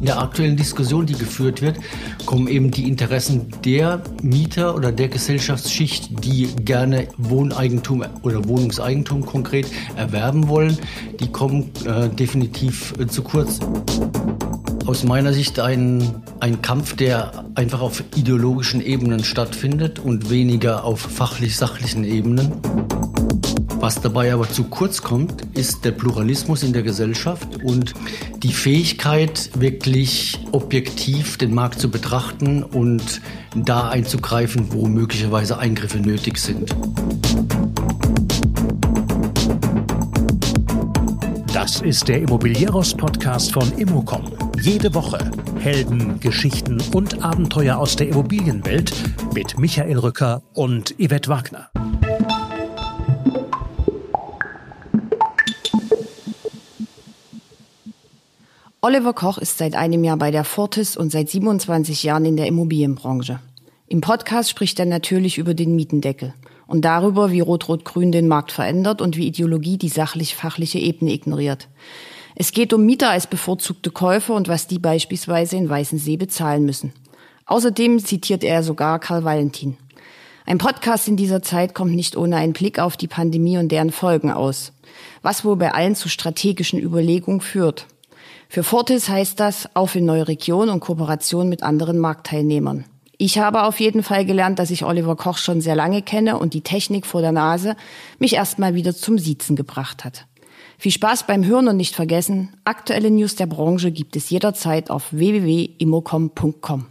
In der aktuellen Diskussion, die geführt wird, kommen eben die Interessen der Mieter oder der Gesellschaftsschicht, die gerne Wohneigentum oder Wohnungseigentum konkret erwerben wollen, die kommen äh, definitiv äh, zu kurz. Aus meiner Sicht ein, ein Kampf, der einfach auf ideologischen Ebenen stattfindet und weniger auf fachlich-sachlichen Ebenen. Was dabei aber zu kurz kommt, ist der Pluralismus in der Gesellschaft und die Fähigkeit, wirklich objektiv den Markt zu betrachten und da einzugreifen, wo möglicherweise Eingriffe nötig sind. Das ist der Immobilieros-Podcast von Immocom. Jede Woche Helden, Geschichten und Abenteuer aus der Immobilienwelt mit Michael Rücker und Yvette Wagner. Oliver Koch ist seit einem Jahr bei der Fortis und seit 27 Jahren in der Immobilienbranche. Im Podcast spricht er natürlich über den Mietendeckel und darüber, wie Rot-Rot-Grün den Markt verändert und wie Ideologie die sachlich-fachliche Ebene ignoriert. Es geht um Mieter als bevorzugte Käufer und was die beispielsweise in Weißensee bezahlen müssen. Außerdem zitiert er sogar Karl Valentin. Ein Podcast in dieser Zeit kommt nicht ohne einen Blick auf die Pandemie und deren Folgen aus, was wohl bei allen zu strategischen Überlegungen führt. Für Fortis heißt das auf in neue Regionen und Kooperation mit anderen Marktteilnehmern. Ich habe auf jeden Fall gelernt, dass ich Oliver Koch schon sehr lange kenne und die Technik vor der Nase mich erstmal wieder zum Siezen gebracht hat. Viel Spaß beim Hören und nicht vergessen, aktuelle News der Branche gibt es jederzeit auf www.immocom.com.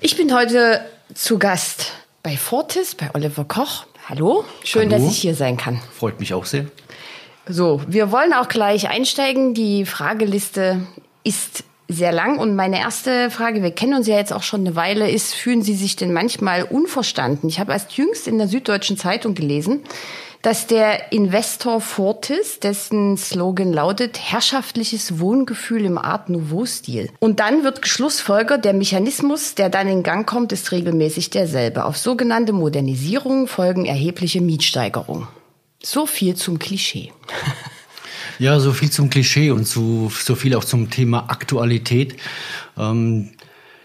Ich bin heute zu Gast bei Fortis, bei Oliver Koch. Hallo, schön, Hallo. dass ich hier sein kann. Freut mich auch sehr. So, wir wollen auch gleich einsteigen. Die Frageliste ist sehr lang und meine erste Frage, wir kennen uns ja jetzt auch schon eine Weile, ist, fühlen Sie sich denn manchmal unverstanden? Ich habe erst jüngst in der Süddeutschen Zeitung gelesen, dass der Investor Fortis, dessen Slogan lautet herrschaftliches Wohngefühl im Art Nouveau-Stil. Und dann wird geschlussfolgert, der Mechanismus, der dann in Gang kommt, ist regelmäßig derselbe. Auf sogenannte Modernisierung folgen erhebliche Mietsteigerungen. So viel zum Klischee. Ja, so viel zum Klischee und zu, so viel auch zum Thema Aktualität. Ähm,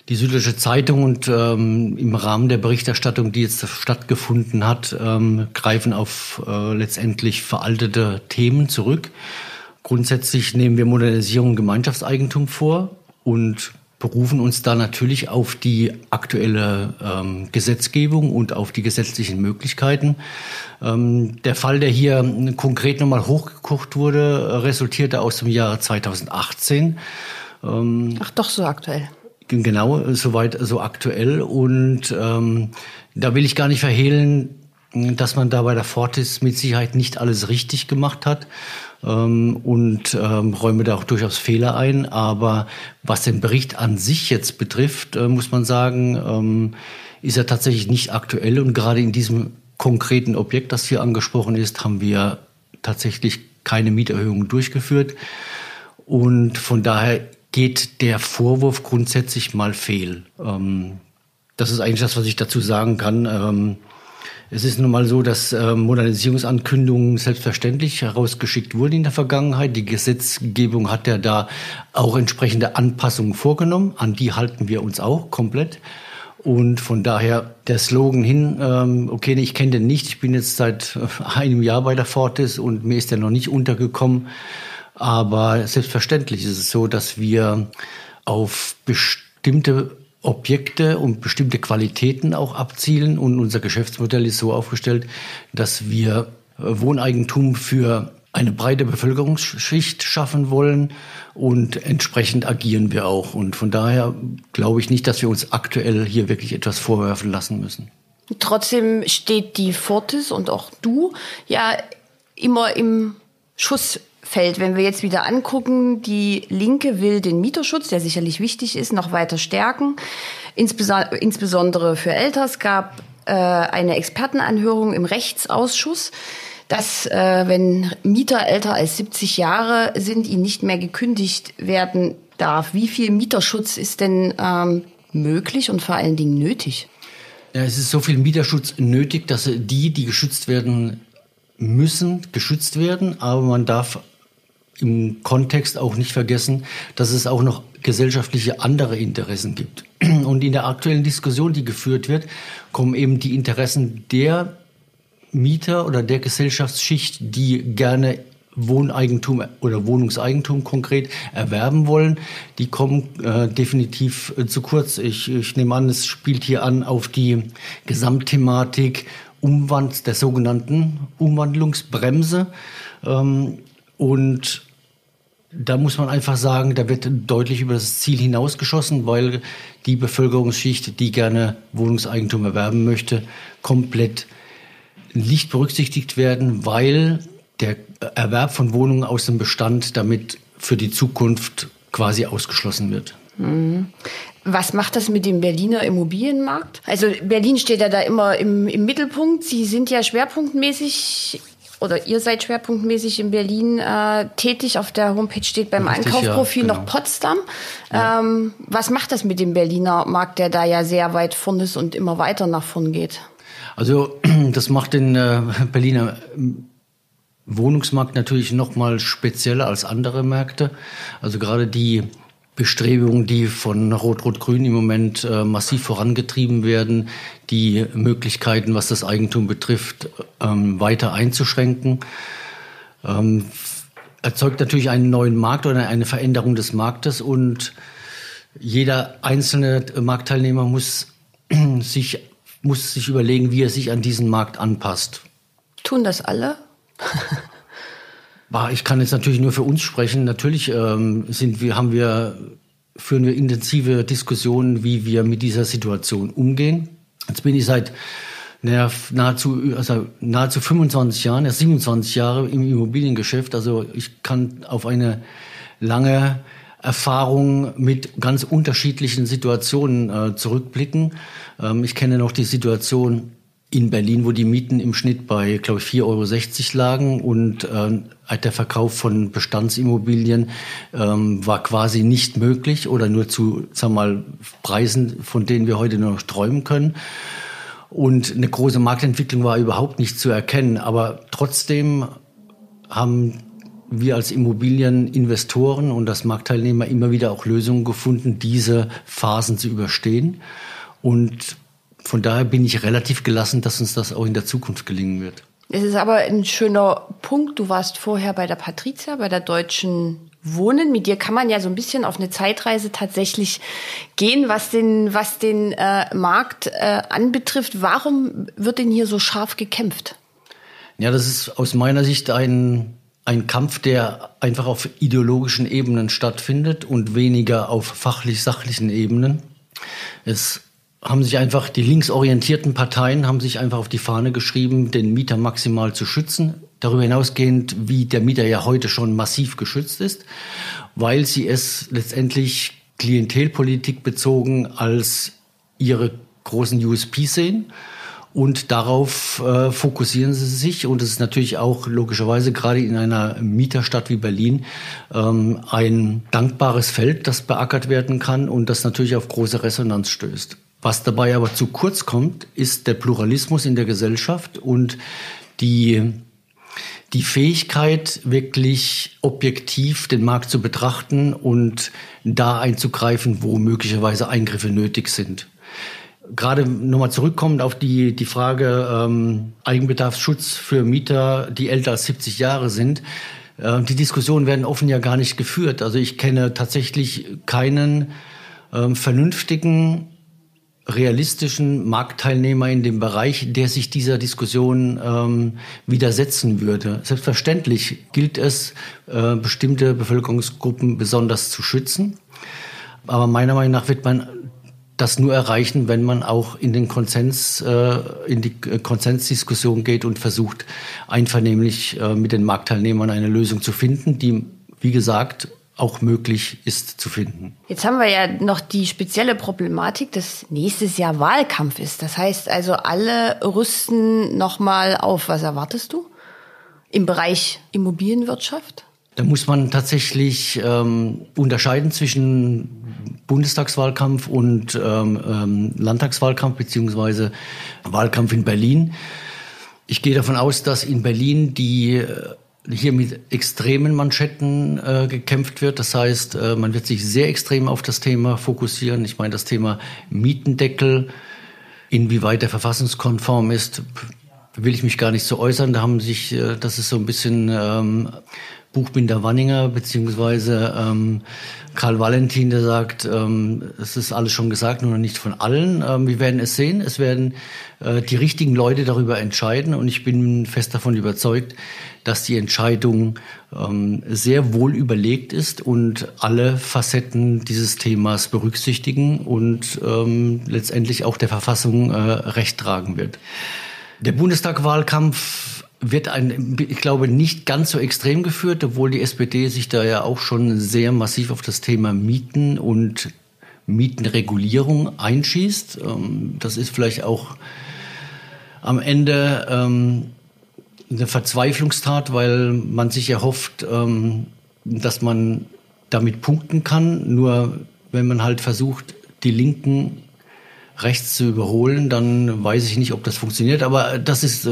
die Süddeutsche Zeitung und ähm, im Rahmen der Berichterstattung, die jetzt stattgefunden hat, ähm, greifen auf äh, letztendlich veraltete Themen zurück. Grundsätzlich nehmen wir Modernisierung Gemeinschaftseigentum vor und berufen uns da natürlich auf die aktuelle ähm, Gesetzgebung und auf die gesetzlichen Möglichkeiten. Ähm, der Fall, der hier konkret nochmal hochgekocht wurde, resultierte aus dem Jahr 2018. Ähm, Ach doch, so aktuell. Genau, soweit so aktuell. Und ähm, da will ich gar nicht verhehlen, dass man da bei der Fortis mit Sicherheit nicht alles richtig gemacht hat ähm, und ähm, räume da auch durchaus Fehler ein. Aber was den Bericht an sich jetzt betrifft, äh, muss man sagen, ähm, ist er tatsächlich nicht aktuell. Und gerade in diesem konkreten Objekt, das hier angesprochen ist, haben wir tatsächlich keine Mieterhöhungen durchgeführt. Und von daher geht der Vorwurf grundsätzlich mal fehl. Ähm, das ist eigentlich das, was ich dazu sagen kann. Ähm, es ist nun mal so, dass äh, Modernisierungsankündigungen selbstverständlich herausgeschickt wurden in der Vergangenheit. Die Gesetzgebung hat ja da auch entsprechende Anpassungen vorgenommen. An die halten wir uns auch komplett. Und von daher der Slogan hin, ähm, okay, ich kenne den nicht, ich bin jetzt seit einem Jahr bei der Fortis und mir ist der noch nicht untergekommen. Aber selbstverständlich ist es so, dass wir auf bestimmte Objekte und bestimmte Qualitäten auch abzielen. Und unser Geschäftsmodell ist so aufgestellt, dass wir Wohneigentum für eine breite Bevölkerungsschicht schaffen wollen und entsprechend agieren wir auch. Und von daher glaube ich nicht, dass wir uns aktuell hier wirklich etwas vorwerfen lassen müssen. Trotzdem steht die Fortis und auch du ja immer im Schuss fällt. Wenn wir jetzt wieder angucken, die Linke will den Mieterschutz, der sicherlich wichtig ist, noch weiter stärken. Insbesondere für Älter. Es gab äh, eine Expertenanhörung im Rechtsausschuss, dass äh, wenn Mieter älter als 70 Jahre sind, ihnen nicht mehr gekündigt werden darf. Wie viel Mieterschutz ist denn ähm, möglich und vor allen Dingen nötig? Ja, es ist so viel Mieterschutz nötig, dass die, die geschützt werden müssen geschützt werden, aber man darf im Kontext auch nicht vergessen, dass es auch noch gesellschaftliche andere Interessen gibt. Und in der aktuellen Diskussion, die geführt wird, kommen eben die Interessen der Mieter oder der Gesellschaftsschicht, die gerne Wohneigentum oder Wohnungseigentum konkret erwerben wollen, die kommen äh, definitiv äh, zu kurz. Ich, ich nehme an, es spielt hier an auf die Gesamtthematik Umwand der sogenannten Umwandlungsbremse. Ähm, und da muss man einfach sagen, da wird deutlich über das Ziel hinausgeschossen, weil die Bevölkerungsschicht, die gerne Wohnungseigentum erwerben möchte, komplett nicht berücksichtigt werden, weil der Erwerb von Wohnungen aus dem Bestand damit für die Zukunft quasi ausgeschlossen wird. Mhm. Was macht das mit dem Berliner Immobilienmarkt? Also Berlin steht ja da immer im, im Mittelpunkt. Sie sind ja schwerpunktmäßig oder ihr seid schwerpunktmäßig in Berlin äh, tätig. Auf der Homepage steht beim Richtig, Einkaufprofil ja, genau. noch Potsdam. Ja. Ähm, was macht das mit dem Berliner Markt, der da ja sehr weit vorn ist und immer weiter nach vorn geht? Also das macht den äh, Berliner Wohnungsmarkt natürlich noch mal spezieller als andere Märkte. Also gerade die Bestrebungen, die von Rot-Rot-Grün im Moment äh, massiv vorangetrieben werden, die Möglichkeiten, was das Eigentum betrifft, ähm, weiter einzuschränken, ähm, erzeugt natürlich einen neuen Markt oder eine Veränderung des Marktes und jeder einzelne Marktteilnehmer muss sich, muss sich überlegen, wie er sich an diesen Markt anpasst. Tun das alle? Ich kann jetzt natürlich nur für uns sprechen. Natürlich ähm, sind wir, haben wir, führen wir intensive Diskussionen, wie wir mit dieser Situation umgehen. Jetzt bin ich seit nahezu, also nahezu 25 Jahren, erst 27 Jahre im Immobiliengeschäft. Also ich kann auf eine lange Erfahrung mit ganz unterschiedlichen Situationen äh, zurückblicken. Ähm, ich kenne noch die Situation in Berlin, wo die Mieten im Schnitt bei, glaube ich, 4,60 Euro lagen und äh, der Verkauf von Bestandsimmobilien ähm, war quasi nicht möglich oder nur zu, sagen wir mal, Preisen, von denen wir heute nur noch träumen können. Und eine große Marktentwicklung war überhaupt nicht zu erkennen. Aber trotzdem haben wir als Immobilieninvestoren und als Marktteilnehmer immer wieder auch Lösungen gefunden, diese Phasen zu überstehen. Und von daher bin ich relativ gelassen, dass uns das auch in der Zukunft gelingen wird. Es ist aber ein schöner Punkt. Du warst vorher bei der Patrizia, bei der Deutschen Wohnen. Mit dir kann man ja so ein bisschen auf eine Zeitreise tatsächlich gehen, was den, was den äh, Markt äh, anbetrifft. Warum wird denn hier so scharf gekämpft? Ja, das ist aus meiner Sicht ein, ein Kampf, der einfach auf ideologischen Ebenen stattfindet und weniger auf fachlich-sachlichen Ebenen. Es haben sich einfach, die linksorientierten Parteien haben sich einfach auf die Fahne geschrieben, den Mieter maximal zu schützen. Darüber hinausgehend, wie der Mieter ja heute schon massiv geschützt ist, weil sie es letztendlich Klientelpolitik bezogen als ihre großen USP sehen. Und darauf äh, fokussieren sie sich. Und es ist natürlich auch logischerweise gerade in einer Mieterstadt wie Berlin ähm, ein dankbares Feld, das beackert werden kann und das natürlich auf große Resonanz stößt. Was dabei aber zu kurz kommt, ist der Pluralismus in der Gesellschaft und die, die Fähigkeit, wirklich objektiv den Markt zu betrachten und da einzugreifen, wo möglicherweise Eingriffe nötig sind. Gerade nochmal zurückkommend auf die, die Frage ähm, Eigenbedarfsschutz für Mieter, die älter als 70 Jahre sind. Äh, die Diskussionen werden offen ja gar nicht geführt. Also ich kenne tatsächlich keinen ähm, vernünftigen realistischen Marktteilnehmer in dem Bereich, der sich dieser Diskussion ähm, widersetzen würde. Selbstverständlich gilt es, äh, bestimmte Bevölkerungsgruppen besonders zu schützen. Aber meiner Meinung nach wird man das nur erreichen, wenn man auch in den Konsens, äh, in die Konsensdiskussion geht und versucht, einvernehmlich äh, mit den Marktteilnehmern eine Lösung zu finden, die, wie gesagt, auch möglich ist zu finden. Jetzt haben wir ja noch die spezielle Problematik, dass nächstes Jahr Wahlkampf ist. Das heißt also, alle rüsten nochmal auf. Was erwartest du im Bereich Immobilienwirtschaft? Da muss man tatsächlich ähm, unterscheiden zwischen Bundestagswahlkampf und ähm, ähm, Landtagswahlkampf beziehungsweise Wahlkampf in Berlin. Ich gehe davon aus, dass in Berlin die äh, hier mit extremen Manschetten äh, gekämpft wird. Das heißt, äh, man wird sich sehr extrem auf das Thema fokussieren. Ich meine, das Thema Mietendeckel, inwieweit der verfassungskonform ist, will ich mich gar nicht so äußern. Da haben sich, äh, das ist so ein bisschen ähm, Buchbinder Wanninger beziehungsweise ähm, Karl Valentin, der sagt, ähm, es ist alles schon gesagt, nur noch nicht von allen. Ähm, wir werden es sehen. Es werden äh, die richtigen Leute darüber entscheiden und ich bin fest davon überzeugt, dass die Entscheidung ähm, sehr wohl überlegt ist und alle Facetten dieses Themas berücksichtigen und ähm, letztendlich auch der Verfassung äh, Recht tragen wird. Der Bundestagwahlkampf wird ein, ich glaube, nicht ganz so extrem geführt, obwohl die SPD sich da ja auch schon sehr massiv auf das Thema Mieten und Mietenregulierung einschießt. Ähm, das ist vielleicht auch am Ende ähm, eine Verzweiflungstat, weil man sich erhofft, ähm, dass man damit punkten kann. Nur wenn man halt versucht, die Linken rechts zu überholen, dann weiß ich nicht, ob das funktioniert. Aber das ist,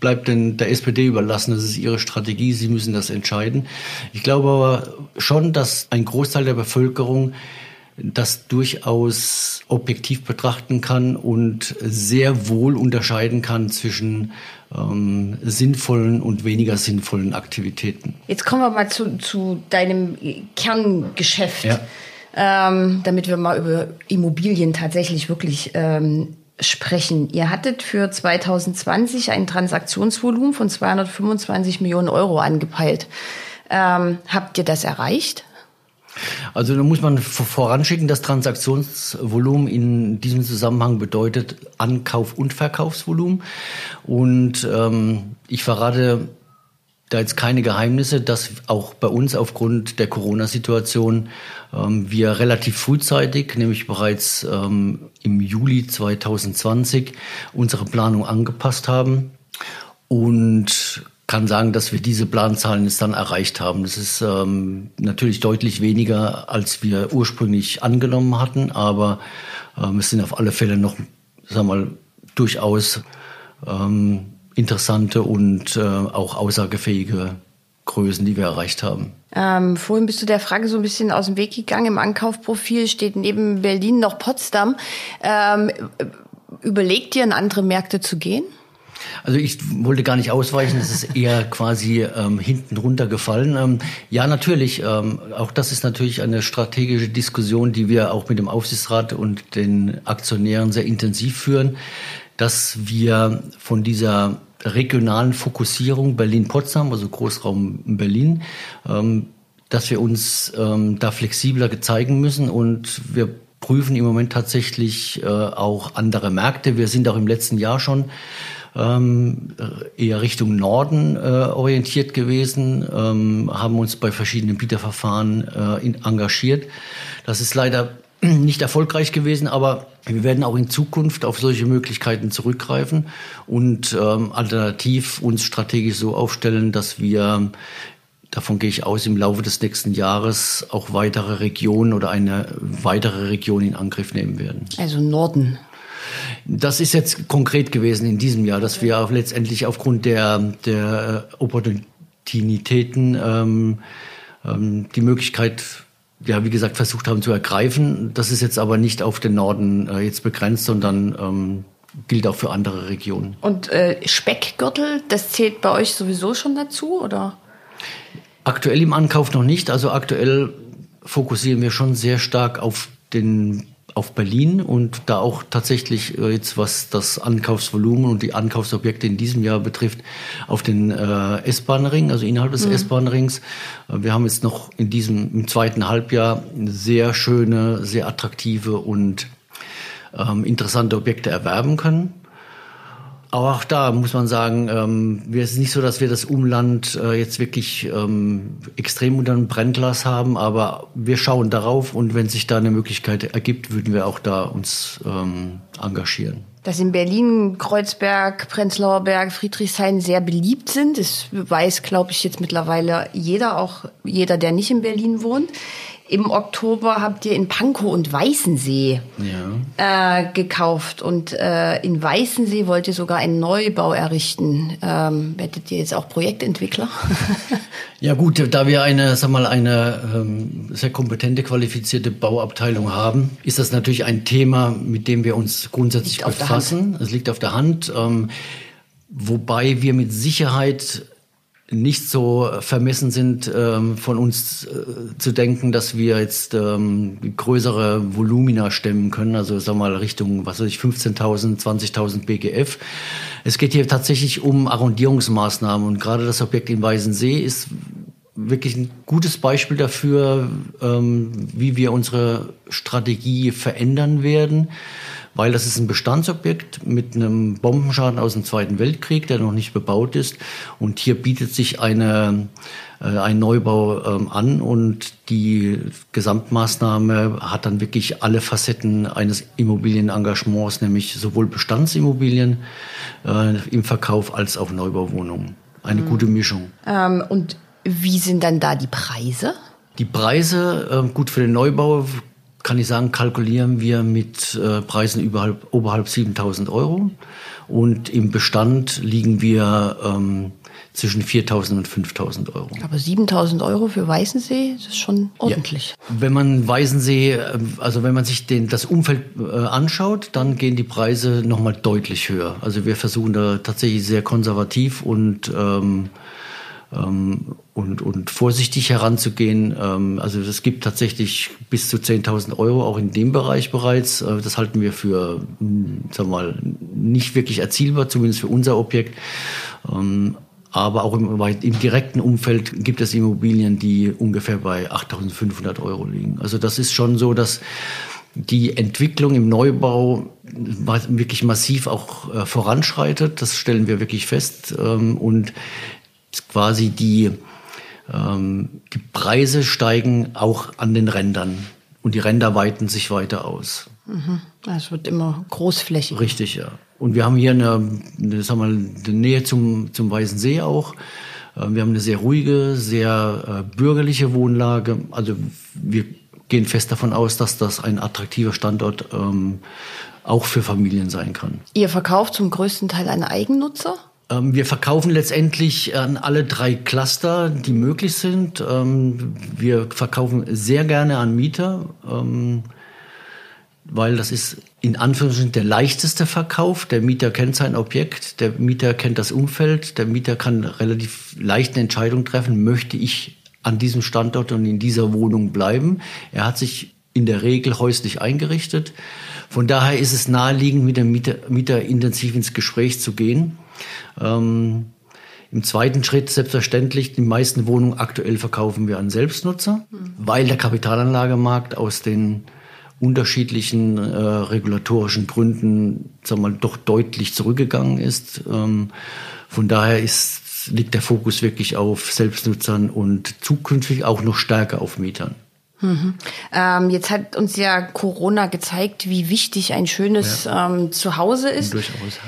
bleibt denn der SPD überlassen. Das ist ihre Strategie. Sie müssen das entscheiden. Ich glaube aber schon, dass ein Großteil der Bevölkerung das durchaus objektiv betrachten kann und sehr wohl unterscheiden kann zwischen ähm, sinnvollen und weniger sinnvollen Aktivitäten. Jetzt kommen wir mal zu, zu deinem Kerngeschäft. Ja ähm, damit wir mal über Immobilien tatsächlich wirklich ähm, sprechen. Ihr hattet für 2020 ein Transaktionsvolumen von 225 Millionen Euro angepeilt. Ähm, habt ihr das erreicht? Also da muss man voranschicken, das Transaktionsvolumen in diesem Zusammenhang bedeutet Ankauf- und Verkaufsvolumen. Und ähm, ich verrate da jetzt keine Geheimnisse, dass auch bei uns aufgrund der Corona-Situation ähm, wir relativ frühzeitig, nämlich bereits ähm, im Juli 2020, unsere Planung angepasst haben und kann sagen, dass wir diese Planzahlen jetzt dann erreicht haben. Das ist ähm, natürlich deutlich weniger, als wir ursprünglich angenommen hatten, aber ähm, es sind auf alle Fälle noch, sagen wir mal, durchaus ähm, interessante und äh, auch aussagefähige Größen, die wir erreicht haben. Ähm, vorhin bist du der Frage so ein bisschen aus dem Weg gegangen. Im Ankaufprofil steht neben Berlin noch Potsdam. Ähm, überlegt ihr, in andere Märkte zu gehen? Also ich wollte gar nicht ausweichen, es ist eher quasi ähm, hinten runtergefallen. Ähm, ja, natürlich, ähm, auch das ist natürlich eine strategische Diskussion, die wir auch mit dem Aufsichtsrat und den Aktionären sehr intensiv führen dass wir von dieser regionalen Fokussierung Berlin-Potsdam, also Großraum Berlin, ähm, dass wir uns ähm, da flexibler zeigen müssen und wir prüfen im Moment tatsächlich äh, auch andere Märkte. Wir sind auch im letzten Jahr schon ähm, eher Richtung Norden äh, orientiert gewesen, haben uns bei verschiedenen Bieterverfahren äh, engagiert. Das ist leider nicht erfolgreich gewesen, aber wir werden auch in Zukunft auf solche Möglichkeiten zurückgreifen und ähm, alternativ uns strategisch so aufstellen, dass wir, davon gehe ich aus, im Laufe des nächsten Jahres auch weitere Regionen oder eine weitere Region in Angriff nehmen werden. Also Norden. Das ist jetzt konkret gewesen in diesem Jahr, dass wir letztendlich aufgrund der, der Opportunitäten ähm, ähm, die Möglichkeit ja, wie gesagt, versucht haben zu ergreifen. Das ist jetzt aber nicht auf den Norden äh, jetzt begrenzt, sondern ähm, gilt auch für andere Regionen. Und äh, Speckgürtel, das zählt bei euch sowieso schon dazu, oder? Aktuell im Ankauf noch nicht. Also aktuell fokussieren wir schon sehr stark auf den auf Berlin und da auch tatsächlich äh, jetzt was das Ankaufsvolumen und die Ankaufsobjekte in diesem Jahr betrifft auf den äh, S-Bahn-Ring, also innerhalb des mhm. S-Bahn-Rings. Äh, wir haben jetzt noch in diesem im zweiten Halbjahr sehr schöne, sehr attraktive und ähm, interessante Objekte erwerben können. Aber auch da muss man sagen, ähm, es ist nicht so, dass wir das Umland äh, jetzt wirklich ähm, extrem unter einem Brennglas haben, aber wir schauen darauf und wenn sich da eine Möglichkeit ergibt, würden wir auch da uns ähm, engagieren. Dass in Berlin Kreuzberg, Prenzlauer Berg, Friedrichshain sehr beliebt sind, das weiß, glaube ich, jetzt mittlerweile jeder, auch jeder, der nicht in Berlin wohnt. Im Oktober habt ihr in Pankow und Weißensee Ja. äh, gekauft und äh, in Weißensee wollt ihr sogar einen Neubau errichten. Ähm, werdet ihr jetzt auch Projektentwickler? Ja gut, da wir eine, sag mal, eine ähm, sehr kompetente, qualifizierte Bauabteilung haben, ist das natürlich ein Thema, mit dem wir uns grundsätzlich Liegt befassen. Es liegt auf der Hand, ähm, wobei wir mit Sicherheit nicht so vermessen sind, ähm, von uns äh, zu denken, dass wir jetzt ähm, größere Volumina stemmen können, also sag mal Richtung, was weiß ich, 15.000, 20.000 BGF. Es geht hier tatsächlich um Arrondierungsmaßnahmen und gerade das Objekt in Weißensee ist wirklich ein gutes Beispiel dafür, ähm, wie wir unsere Strategie verändern werden, weil das ist ein Bestandsobjekt mit einem Bombenschaden aus dem Zweiten Weltkrieg, der noch nicht bebaut ist. Und hier bietet sich eine, äh, ein Neubau ähm, an und die Gesamtmaßnahme hat dann wirklich alle Facetten eines Immobilienengagements, nämlich sowohl Bestandsimmobilien äh, im Verkauf als auch Neubauwohnungen. Eine gute Mischung. ähm, und wie sind dann da die Preise? Die Preise, äh, gut für den Neubau, kann ich sagen, kalkulieren wir mit äh, Preisen überhalb, oberhalb 7000 Euro. Und im Bestand liegen wir ähm, zwischen 4000 und 5000 Euro. Aber 7000 Euro für Weißensee, das ist schon ordentlich. Ja. Wenn man Weißensee, äh, also wenn man sich den, das Umfeld äh, anschaut, dann gehen die Preise nochmal deutlich höher. Also wir versuchen da tatsächlich sehr konservativ und ähm, ähm, und, und vorsichtig heranzugehen. Ähm, also es gibt tatsächlich bis zu 10.000 Euro auch in dem Bereich bereits. Äh, das halten wir für, mh, sagen wir mal, nicht wirklich erzielbar, zumindest für unser Objekt. Aber auch im, im direkten Umfeld gibt es Immobilien, die ungefähr bei 8.500 Euro liegen. Also das ist schon so, dass die Entwicklung im Neubau wirklich massiv auch äh, voranschreitet. Das stellen wir wirklich fest. Ähm, und quasi die, ähm, die Preise steigen auch an den Rändern und die Ränder weiten sich weiter aus. Mhm. Es wird immer großflächig. Richtig, ja. Und wir haben hier eine, sagen wir mal, eine Nähe zum, zum Weißen See auch. Äh, Wir haben eine sehr ruhige, sehr äh, bürgerliche Wohnlage. Also wir gehen fest davon aus, dass das ein attraktiver Standort ähm, auch für Familien sein kann. Ihr verkauft zum größten Teil an Eigennutzer? Ähm, Wir verkaufen letztendlich an alle drei Cluster, die möglich sind. Ähm, Wir verkaufen sehr gerne an Mieter, ähm, weil das ist in Anführungsstrichen der leichteste Verkauf. Der Mieter kennt sein Objekt, der Mieter kennt das Umfeld, der Mieter kann relativ leicht eine Entscheidung treffen, möchte ich an diesem Standort und in dieser Wohnung bleiben. Er hat sich in der Regel häuslich eingerichtet. Von daher ist es naheliegend, mit dem Mieter, Mieter intensiv ins Gespräch zu gehen. Ähm, Im zweiten Schritt selbstverständlich, die meisten Wohnungen aktuell verkaufen wir an Selbstnutzer, mhm. weil der Kapitalanlagemarkt aus den unterschiedlichen äh, regulatorischen Gründen sagen wir mal, doch deutlich zurückgegangen ist. Ähm, von daher ist, liegt der Fokus wirklich auf Selbstnutzern und zukünftig auch noch stärker auf Mietern. Mhm. Ähm, jetzt hat uns ja Corona gezeigt, wie wichtig ein schönes ja. ähm, Zuhause ist. Durchaus.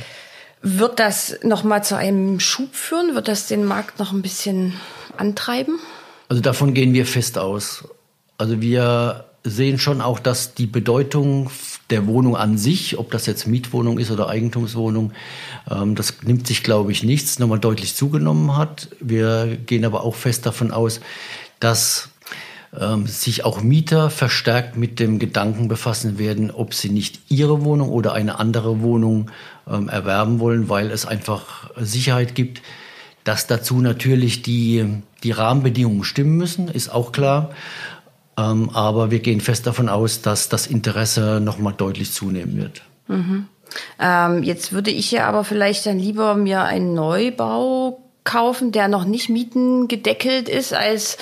Wird das noch mal zu einem Schub führen? Wird das den Markt noch ein bisschen antreiben? Also davon gehen wir fest aus. Also wir sehen schon auch, dass die Bedeutung der Wohnung an sich, ob das jetzt Mietwohnung ist oder Eigentumswohnung, ähm, das nimmt sich, glaube ich, nichts, nochmal deutlich zugenommen hat. Wir gehen aber auch fest davon aus, dass ähm, sich auch Mieter verstärkt mit dem Gedanken befassen werden, ob sie nicht ihre Wohnung oder eine andere Wohnung ähm, erwerben wollen, weil es einfach Sicherheit gibt, dass dazu natürlich die, die Rahmenbedingungen stimmen müssen, ist auch klar. Ähm, aber wir gehen fest davon aus, dass das Interesse nochmal deutlich zunehmen wird. Mhm. Ähm, jetzt würde ich ja aber vielleicht dann lieber mir einen Neubau kaufen, der noch nicht mietengedeckelt ist, als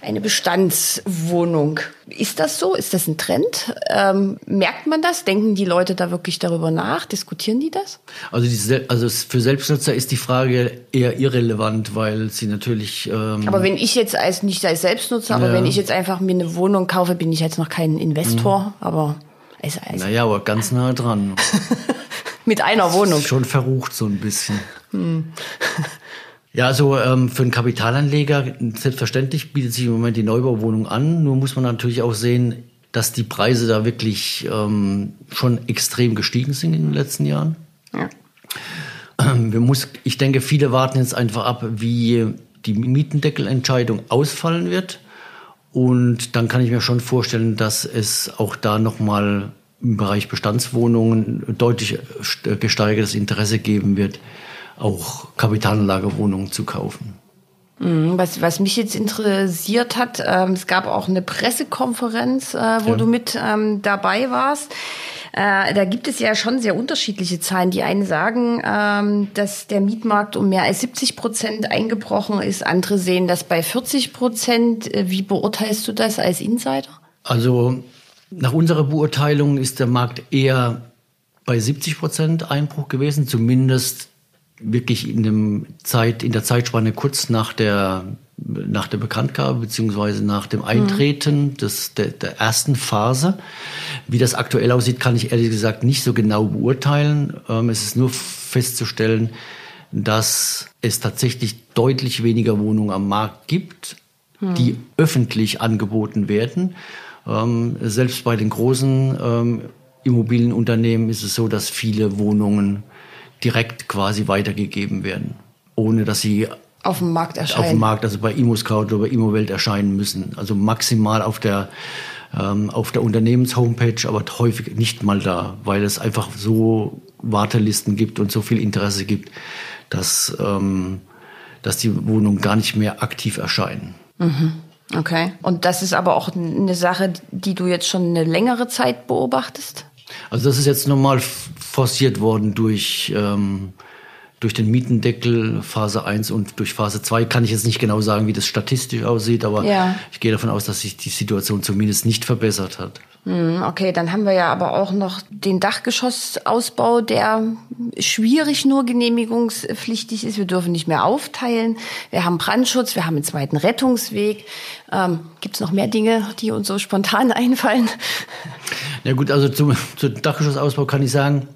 eine Bestandswohnung. Ist das so? Ist das ein Trend? Ähm, merkt man das? Denken die Leute da wirklich darüber nach? Diskutieren die das? Also, die, also für Selbstnutzer ist die Frage eher irrelevant, weil sie natürlich. Ähm aber wenn ich jetzt als nicht als Selbstnutzer, aber wenn ich jetzt einfach mir eine Wohnung kaufe, bin ich jetzt noch kein Investor, mhm. aber also, also naja, aber ganz nah dran. Mit einer Wohnung. Schon verrucht so ein bisschen. Hm. Ja, also ähm, für einen Kapitalanleger selbstverständlich bietet sich im Moment die Neubauwohnung an. Nur muss man natürlich auch sehen, dass die Preise da wirklich ähm, schon extrem gestiegen sind in den letzten Jahren. Ja. Ähm, wir muss, ich denke, viele warten jetzt einfach ab, wie die Mietendeckelentscheidung ausfallen wird. Und dann kann ich mir schon vorstellen, dass es auch da nochmal im Bereich Bestandswohnungen deutlich gesteigertes Interesse geben wird, auch Kapitalanlagewohnungen zu kaufen. Mhm, was, was mich jetzt interessiert hat, ähm, es gab auch eine Pressekonferenz, äh, wo ja. du mit ähm, dabei warst. Äh, da gibt es ja schon sehr unterschiedliche Zahlen. Die einen sagen, ähm, dass der Mietmarkt um mehr als 70 Prozent eingebrochen ist. Andere sehen das bei 40 Prozent. Äh, wie beurteilst du das als Insider? Also nach unserer Beurteilung ist der Markt eher bei 70 Prozent Einbruch gewesen, zumindest wirklich in, dem Zeit, in der Zeitspanne kurz nach der, nach der Bekanntgabe beziehungsweise nach dem Eintreten mhm. des, der, der ersten Phase. Wie das aktuell aussieht, kann ich ehrlich gesagt nicht so genau beurteilen. Ähm, es ist nur festzustellen, dass es tatsächlich deutlich weniger Wohnungen am Markt gibt, mhm. die öffentlich angeboten werden. Ähm, selbst bei den großen ähm, Immobilienunternehmen ist es so, dass viele Wohnungen direkt quasi weitergegeben werden, ohne dass sie auf dem Markt erscheinen. Auf dem Markt, also bei ImmoScout oder bei ImmoWelt erscheinen müssen. Also maximal auf der ähm, auf der Unternehmenshomepage, aber häufig nicht mal da, weil es einfach so Wartelisten gibt und so viel Interesse gibt, dass, ähm, dass die Wohnungen gar nicht mehr aktiv erscheinen. Mhm. Okay. Und das ist aber auch eine Sache, die du jetzt schon eine längere Zeit beobachtest? Also das ist jetzt nochmal forciert worden durch, ähm, durch den Mietendeckel Phase 1 und durch Phase 2. Kann ich jetzt nicht genau sagen, wie das statistisch aussieht, aber ja. ich gehe davon aus, dass sich die Situation zumindest nicht verbessert hat. Hm, okay, dann haben wir ja aber auch noch den Dachgeschossausbau, der schwierig nur genehmigungspflichtig ist. Wir dürfen nicht mehr aufteilen. Wir haben Brandschutz, wir haben einen zweiten Rettungsweg. Ähm, Gibt es noch mehr Dinge, die uns so spontan einfallen? Ja gut, also zum, zum Dachgeschossausbau kann ich sagen,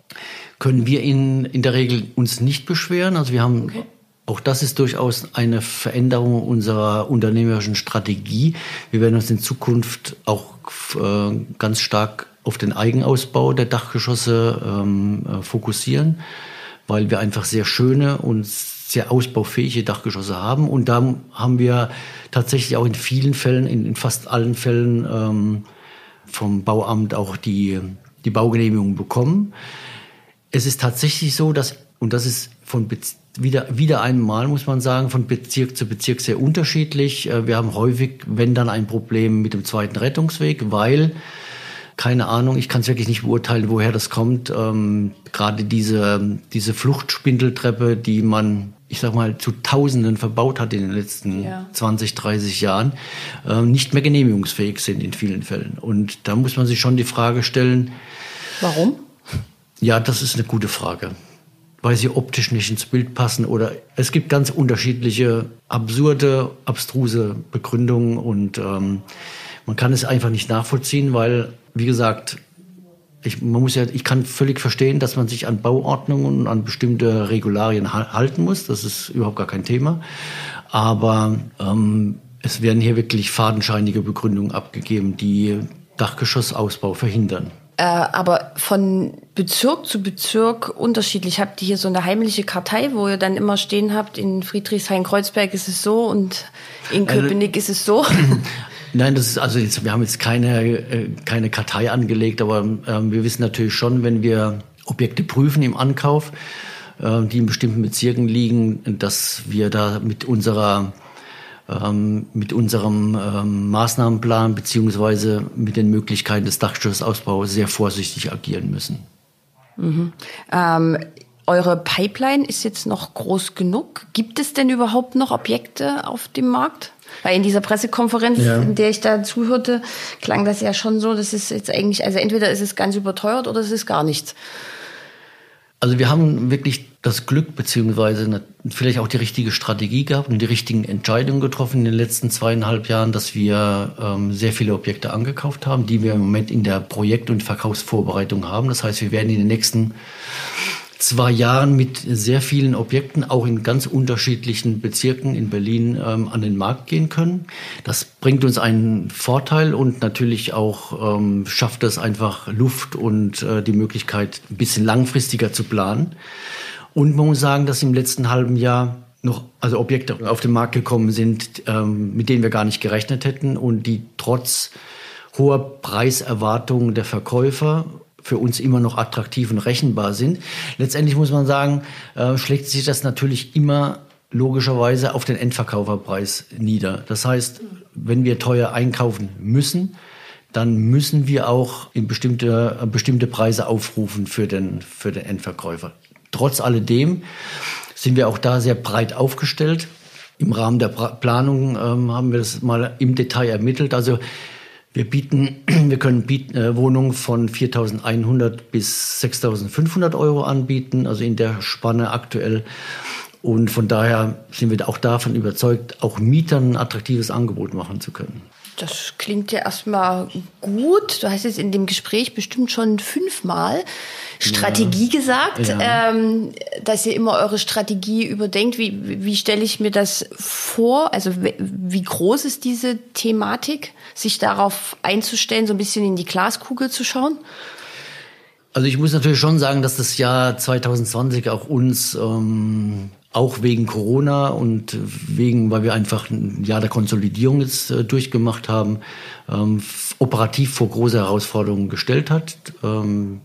können wir in, in der Regel uns nicht beschweren. Also wir haben okay. Auch das ist durchaus eine Veränderung unserer unternehmerischen Strategie. Wir werden uns in Zukunft auch äh, ganz stark auf den Eigenausbau der Dachgeschosse ähm, äh, fokussieren, weil wir einfach sehr schöne und sehr ausbaufähige Dachgeschosse haben. Und da haben wir tatsächlich auch in vielen Fällen, in, in fast allen Fällen ähm, vom Bauamt auch die, die Baugenehmigung bekommen. Es ist tatsächlich so, dass, und das ist von wieder, wieder einmal, muss man sagen, von Bezirk zu Bezirk sehr unterschiedlich. Äh, wir haben häufig, wenn dann ein Problem mit dem zweiten Rettungsweg, weil keine Ahnung, ich kann es wirklich nicht beurteilen, woher das kommt. Ähm, Gerade diese, diese Fluchtspindeltreppe, die man, ich sag mal, zu Tausenden verbaut hat in den letzten ja. 20, 30 Jahren, äh, nicht mehr genehmigungsfähig sind in vielen Fällen. Und da muss man sich schon die Frage stellen. Warum? Ja, das ist eine gute Frage weil sie optisch nicht ins Bild passen oder es gibt ganz unterschiedliche absurde, abstruse Begründungen und ähm, man kann es einfach nicht nachvollziehen, weil wie gesagt, ich, man muss ja, ich kann völlig verstehen, dass man sich an Bauordnungen und an bestimmte Regularien halten muss. Das ist überhaupt gar kein Thema. Aber ähm, es werden hier wirklich fadenscheinige Begründungen abgegeben, die Dachgeschossausbau verhindern. Äh, aber von Bezirk zu Bezirk unterschiedlich. Habt ihr hier so eine heimliche Kartei, wo ihr dann immer stehen habt, in Friedrichshain-Kreuzberg ist es so und in also Köpenick ist es so? Nein, das ist also jetzt, wir haben jetzt keine, äh, keine Kartei angelegt, aber ähm, wir wissen natürlich schon, wenn wir Objekte prüfen im Ankauf, äh, die in bestimmten Bezirken liegen, dass wir da mit unserer ähm, mit unserem ähm, Maßnahmenplan beziehungsweise mit den Möglichkeiten des Dachschussausbaus sehr vorsichtig agieren müssen. Mhm. Ähm, eure Pipeline ist jetzt noch groß genug. Gibt es denn überhaupt noch Objekte auf dem Markt? Weil in dieser Pressekonferenz, ja. in der ich da zuhörte, klang das ja schon so, dass es jetzt eigentlich, also entweder ist es ganz überteuert oder es ist gar nichts. Also wir haben wirklich das Glück beziehungsweise vielleicht auch die richtige Strategie gehabt und die richtigen Entscheidungen getroffen in den letzten zweieinhalb Jahren, dass wir ähm, sehr viele Objekte angekauft haben, die wir im Moment in der Projekt- und Verkaufsvorbereitung haben. Das heißt, wir werden in den nächsten zwei Jahren mit sehr vielen Objekten, auch in ganz unterschiedlichen Bezirken in Berlin, ähm, an den Markt gehen können. Das bringt uns einen Vorteil und natürlich auch ähm, schafft es einfach Luft und äh, die Möglichkeit, ein bisschen langfristiger zu planen. Und man muss sagen, dass im letzten halben Jahr noch also Objekte auf den Markt gekommen sind, ähm, mit denen wir gar nicht gerechnet hätten und die trotz hoher Preiserwartungen der Verkäufer für uns immer noch attraktiv und rechenbar sind. Letztendlich muss man sagen, äh, schlägt sich das natürlich immer logischerweise auf den Endverkauferpreis nieder. Das heißt, wenn wir teuer einkaufen müssen, dann müssen wir auch in bestimmte, bestimmte Preise aufrufen für den, für den Endverkäufer. Trotz alledem sind wir auch da sehr breit aufgestellt. Im Rahmen der Planung ähm, haben wir das mal im Detail ermittelt. Also wir bieten, wir können bieten, äh, Wohnungen von 4.100 bis 6.500 Euro anbieten, also in der Spanne aktuell. Und von daher sind wir auch davon überzeugt, auch Mietern ein attraktives Angebot machen zu können. Das klingt ja erstmal gut. Du hast jetzt in dem Gespräch bestimmt schon fünfmal Strategie ja. gesagt, ja. Ähm, dass ihr immer eure Strategie überdenkt. Wie, wie stelle ich mir das vor? Also wie groß ist diese Thematik, sich darauf einzustellen, so ein bisschen in die Glaskugel zu schauen? Also ich muss natürlich schon sagen, dass das Jahr 2020 auch uns ähm, auch wegen Corona und wegen, weil wir einfach ein Jahr der Konsolidierung jetzt äh, durchgemacht haben, ähm, operativ vor große Herausforderungen gestellt hat. Ähm,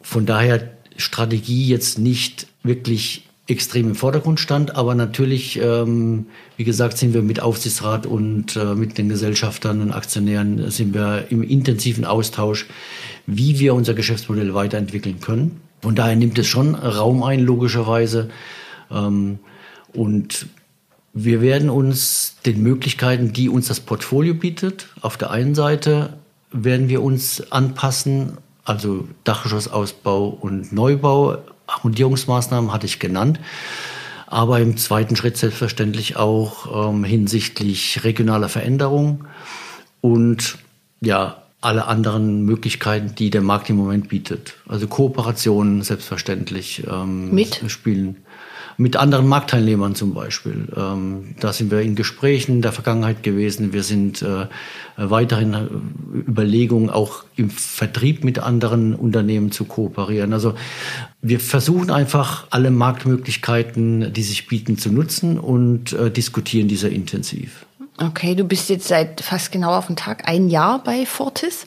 von daher Strategie jetzt nicht wirklich extrem im Vordergrund stand, aber natürlich, ähm, wie gesagt, sind wir mit Aufsichtsrat und äh, mit den Gesellschaftern und Aktionären sind wir im intensiven Austausch, wie wir unser Geschäftsmodell weiterentwickeln können. Von daher nimmt es schon Raum ein, logischerweise. Ähm, und wir werden uns den Möglichkeiten, die uns das Portfolio bietet, auf der einen Seite werden wir uns anpassen, also Dachgeschossausbau und Neubau, Arrondierungsmaßnahmen hatte ich genannt. Aber im zweiten Schritt selbstverständlich auch ähm, hinsichtlich regionaler Veränderung und ja, alle anderen Möglichkeiten, die der Markt im Moment bietet. Also Kooperationen selbstverständlich ähm, Mit? spielen mit anderen Marktteilnehmern zum Beispiel. Ähm, da sind wir in Gesprächen in der Vergangenheit gewesen. Wir sind äh, weiterhin äh, Überlegungen, auch im Vertrieb mit anderen Unternehmen zu kooperieren. Also wir versuchen einfach alle Marktmöglichkeiten, die sich bieten, zu nutzen und äh, diskutieren diese intensiv. Okay, du bist jetzt seit fast genau auf den Tag ein Jahr bei Fortis.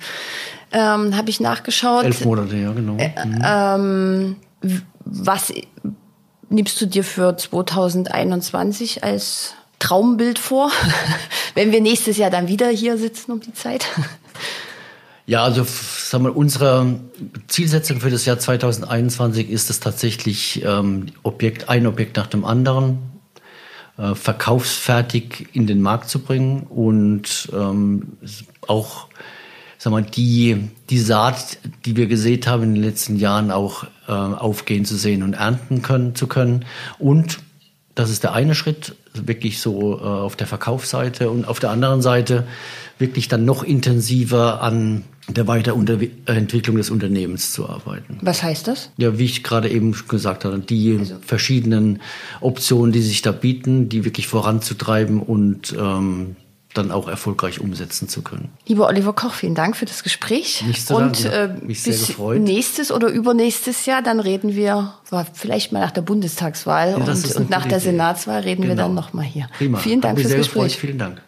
Ähm, Habe ich nachgeschaut. Elf Monate, ja, genau. Äh, ähm, was nimmst du dir für 2021 als Traumbild vor, wenn wir nächstes Jahr dann wieder hier sitzen um die Zeit? Ja, also sagen wir, unsere Zielsetzung für das Jahr 2021 ist es tatsächlich, ähm, Objekt, ein Objekt nach dem anderen äh, verkaufsfertig in den Markt zu bringen und ähm, auch sag mal, die, die Saat, die wir gesät haben in den letzten Jahren, auch äh, aufgehen zu sehen und ernten können, zu können. Und das ist der eine Schritt, wirklich so äh, auf der Verkaufsseite und auf der anderen Seite wirklich dann noch intensiver an der Weiterentwicklung des Unternehmens zu arbeiten. Was heißt das? Ja, wie ich gerade eben gesagt habe, die also. verschiedenen Optionen, die sich da bieten, die wirklich voranzutreiben und ähm, dann auch erfolgreich umsetzen zu können. Lieber Oliver Koch, vielen Dank für das Gespräch. Nicht zu Und äh, mich sehr bis gefreut. nächstes oder übernächstes Jahr, dann reden wir vielleicht mal nach der Bundestagswahl ja, und, und, nach der Idee. Senatswahl reden genau. wir dann nochmal hier. Prima. Vielen Dank fürs Gespräch. Gefreut. Vielen Dank.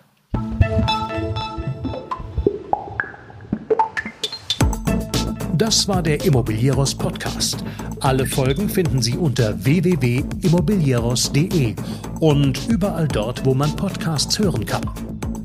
Das war der Immobilieros Podcast. Alle Folgen finden Sie unter www.immobilieros.de und überall dort, wo man Podcasts hören kann.